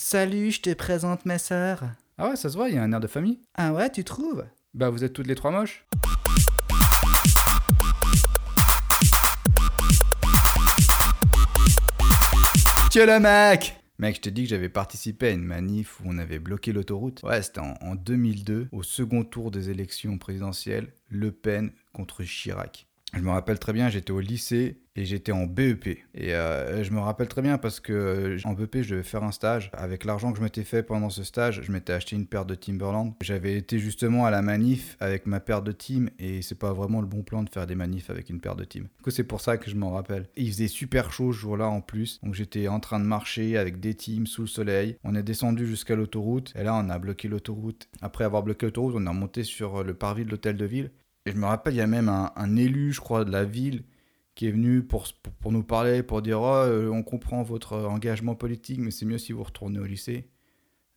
Salut, je te présente mes sœurs. Ah ouais, ça se voit, il y a un air de famille. Ah ouais, tu trouves? Bah, vous êtes toutes les trois moches Tu le mec Mec, je t'ai dit que j'avais participé à une manif où on avait bloqué l'autoroute. Ouais, c'était en, en 2002, au second tour des élections présidentielles, Le Pen contre Chirac. Je me rappelle très bien, j'étais au lycée et j'étais en BEP. Et euh, je me rappelle très bien parce que euh, en BEP, je devais faire un stage. Avec l'argent que je m'étais fait pendant ce stage, je m'étais acheté une paire de Timberland. J'avais été justement à la manif avec ma paire de Tim et c'est pas vraiment le bon plan de faire des manifs avec une paire de Tim. Du c'est pour ça que je m'en rappelle. Il faisait super chaud ce jour-là en plus. Donc j'étais en train de marcher avec des teams sous le soleil. On est descendu jusqu'à l'autoroute et là, on a bloqué l'autoroute. Après avoir bloqué l'autoroute, on est remonté sur le parvis de l'hôtel de ville. Et je me rappelle, il y a même un, élu, je crois, de la ville qui est venu pour, nous parler, pour dire oh, euh, on comprend votre engagement politique, mais c'est mieux si vous retournez au lycée.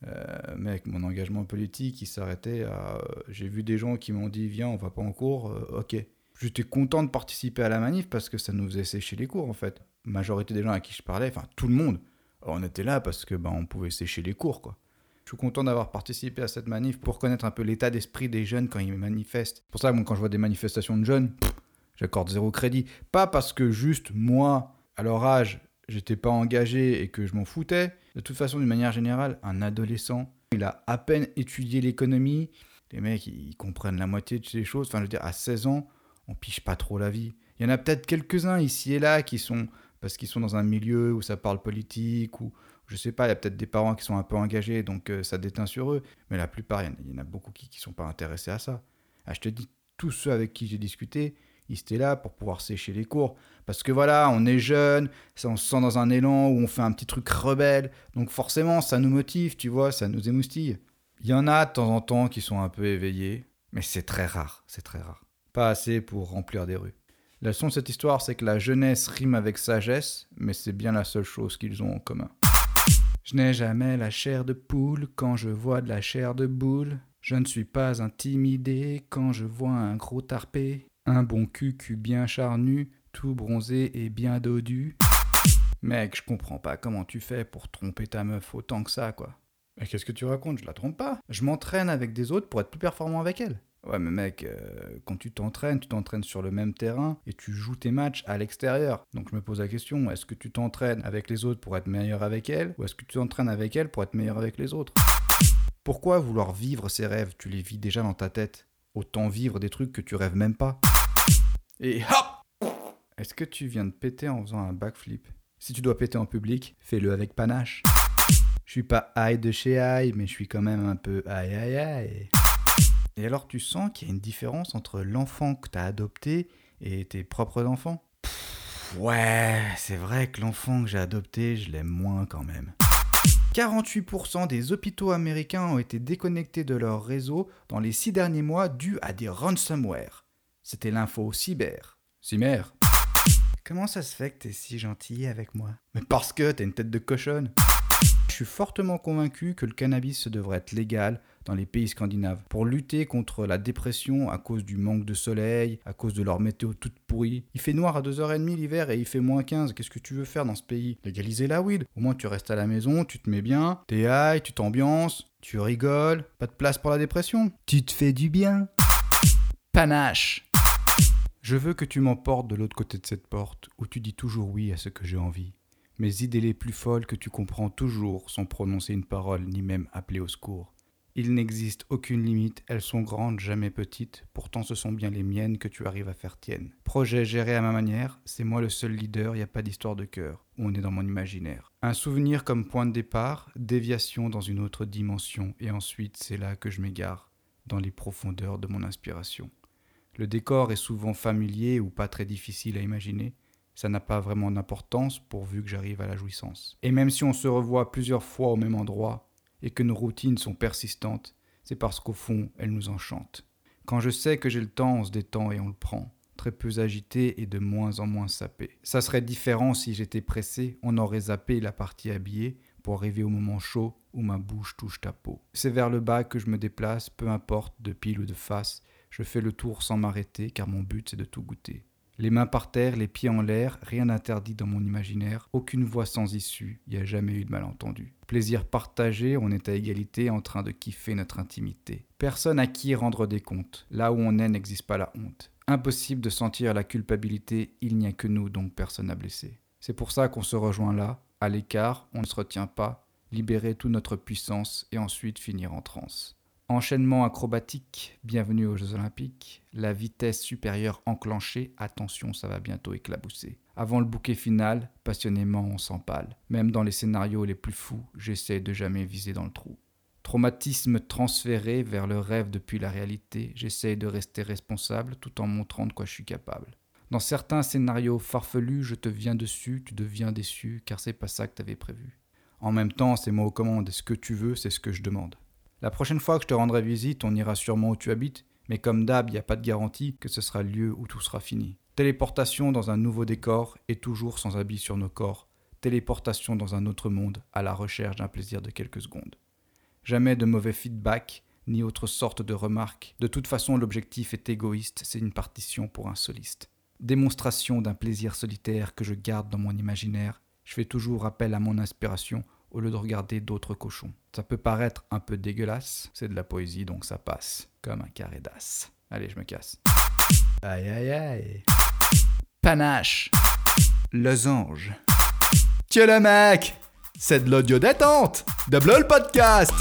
Euh, mec, mon engagement politique, il s'arrêtait euh, J'ai vu des gens qui m'ont dit viens, on va pas en cours, ok. J'étais content de participer à la manif parce que ça nous faisait sécher les cours en fait. Majorité des gens à qui je parlais, enfin tout le monde, on était là parce que ben, on pouvait sécher les cours quoi. Suis content d'avoir participé à cette manif pour connaître un peu l'état d'esprit des jeunes quand ils manifestent. Pour ça moi, quand je vois des manifestations de jeunes, j'accorde zéro crédit. Pas parce que juste moi, à leur âge, j'étais pas engagé et que je m'en foutais. De toute façon, d'une manière générale, un adolescent, il a à peine étudié l'économie. Les mecs, ils comprennent la moitié de ces choses. Enfin, je veux dire, à 16 ans, on piche pas trop la vie. Il y en a peut-être quelques-uns ici et là qui sont parce qu'ils sont dans un milieu où ça parle politique ou je sais pas, il y a peut-être des parents qui sont un peu engagés donc euh, ça déteint sur eux, mais la plupart, il y en a- beaucoup qui, qui sont pas intéressés à ça. Ah, je te dis, tous ceux avec qui j'ai discuté, ils étaient là pour pouvoir sécher les cours. Parce que voilà, on est jeune, on se sent dans un élan où on fait un petit truc rebelle, donc forcément ça nous motive, tu vois, ça nous émoustille. Il y en a de temps en temps qui sont un peu éveillés, mais c'est très rare, c'est très rare. Pas assez pour remplir des rues. La leçon de cette histoire, c'est que la jeunesse rime avec sagesse, mais c'est bien la seule chose qu'ils ont en commun. Je n'ai jamais la chair de poule quand je vois de la chair de boule. Je ne suis pas intimidé quand je vois un gros tarpé. Un bon cucu bien charnu, tout bronzé et bien dodu. Mec, je comprends pas comment tu fais pour tromper ta meuf autant que ça, quoi. Mais qu'est-ce que tu racontes? Je la trompe pas. Je m'entraîne avec des autres pour être plus performant avec elle. Ouais, mais mec, euh, quand tu t'entraînes, tu t'entraînes sur le même terrain et tu joues tes matchs à l'extérieur. Donc je me pose la question, est-ce que tu t'entraînes avec les autres pour être meilleur avec elle ou est-ce que tu t'entraînes avec elle pour être meilleur avec les autres? Pourquoi vouloir vivre ces rêves? Tu les vis déjà dans ta tête. Autant vivre des trucs que tu rêves même pas. Et hop Est-ce que tu viens de péter en faisant un backflip? Si tu dois péter en public, fais-le avec panache. Je suis pas high de chez high, mais je suis quand même un peu aïe aïe aïe. Et alors tu sens qu'il y a une différence entre l'enfant que t'as adopté et tes propres enfants? Ouais, c'est vrai que l'enfant que j'ai adopté, je l'aime moins quand même. 48% des hôpitaux américains ont été déconnectés de leur réseau dans les 6 derniers mois dû à des ransomware. C'était l'info cyber. Cyber Comment ça se fait que t'es si gentil avec moi? Mais parce que t'as une tête de cochonne. Je suis fortement convaincu que le cannabis devrait être légal dans les pays scandinaves pour lutter contre la dépression à cause du manque de soleil, à cause de leur météo toute pourrie. Il fait noir à 2h30 l'hiver et il fait moins 15. Qu'est-ce que tu veux faire dans ce pays? Légaliser la weed? Au moins tu restes à la maison, tu te mets bien, t'es high, tu t'ambiances, tu rigoles, pas de place pour la dépression. Tu te fais du bien. Panache. Je veux que tu m'emportes de l'autre côté de cette porte où tu dis toujours oui à ce que j'ai envie. Mes idées les plus folles que tu comprends toujours sans prononcer une parole ni même appeler au secours. Il n'existe aucune limite, elles sont grandes, jamais petites, pourtant ce sont bien les miennes que tu arrives à faire tiennes. Projet géré à ma manière, c'est moi le seul leader, y a pas d'histoire de cœur, on est dans mon imaginaire. Un souvenir comme point de départ, déviation dans une autre dimension, et ensuite c'est là que je m'égare, dans les profondeurs de mon inspiration. Le décor est souvent familier ou pas très difficile à imaginer, ça n'a pas vraiment d'importance pourvu que j'arrive à la jouissance. Et même si on se revoit plusieurs fois au même endroit, et que nos routines sont persistantes, c'est parce qu'au fond, elles nous enchantent. Quand je sais que j'ai le temps, on se détend et on le prend, très peu agité et de moins en moins sapé. Ça serait différent si j'étais pressé, on aurait zappé la partie habillée pour arriver au moment chaud où ma bouche touche ta peau. C'est vers le bas que je me déplace, peu importe de pile ou de face, je fais le tour sans m'arrêter car mon but c'est de tout goûter. Les mains par terre, les pieds en l'air, rien n'interdit dans mon imaginaire, aucune voix sans issue, il n'y a jamais eu de malentendu. Plaisir partagé, on est à égalité en train de kiffer notre intimité. Personne à qui rendre des comptes. Là où on est n'existe pas la honte. Impossible de sentir la culpabilité, il n'y a que nous, donc personne à blesser. C'est pour ça qu'on se rejoint là, à l'écart, on ne se retient pas, libérer toute notre puissance et ensuite finir en transe. Enchaînement acrobatique, bienvenue aux Jeux Olympiques. La vitesse supérieure enclenchée, attention, ça va bientôt éclabousser. Avant le bouquet final, passionnément on s'empale. Même dans les scénarios les plus fous, j'essaie de jamais viser dans le trou. Traumatisme transféré vers le rêve depuis la réalité, j'essaie de rester responsable tout en montrant de quoi je suis capable. Dans certains scénarios farfelus, je te viens dessus, tu deviens déçu, car c'est pas ça que t'avais prévu. En même temps, c'est moi aux commandes, ce que tu veux, c'est ce que je demande. La prochaine fois que je te rendrai visite, on ira sûrement où tu habites, mais comme d'hab, il n'y a pas de garantie que ce sera le lieu où tout sera fini. Téléportation dans un nouveau décor et toujours sans habit sur nos corps. Téléportation dans un autre monde à la recherche d'un plaisir de quelques secondes. Jamais de mauvais feedback, ni autre sorte de remarque. De toute façon, l'objectif est égoïste, c'est une partition pour un soliste. Démonstration d'un plaisir solitaire que je garde dans mon imaginaire. Je fais toujours appel à mon inspiration au lieu de regarder d'autres cochons. Ça peut paraître un peu dégueulasse, c'est de la poésie donc ça passe, comme un carré d'as. Allez, je me casse. Aïe aïe aïe. Panache. Losange. Tiens le mec C'est de l'audio détente De Bleu le podcast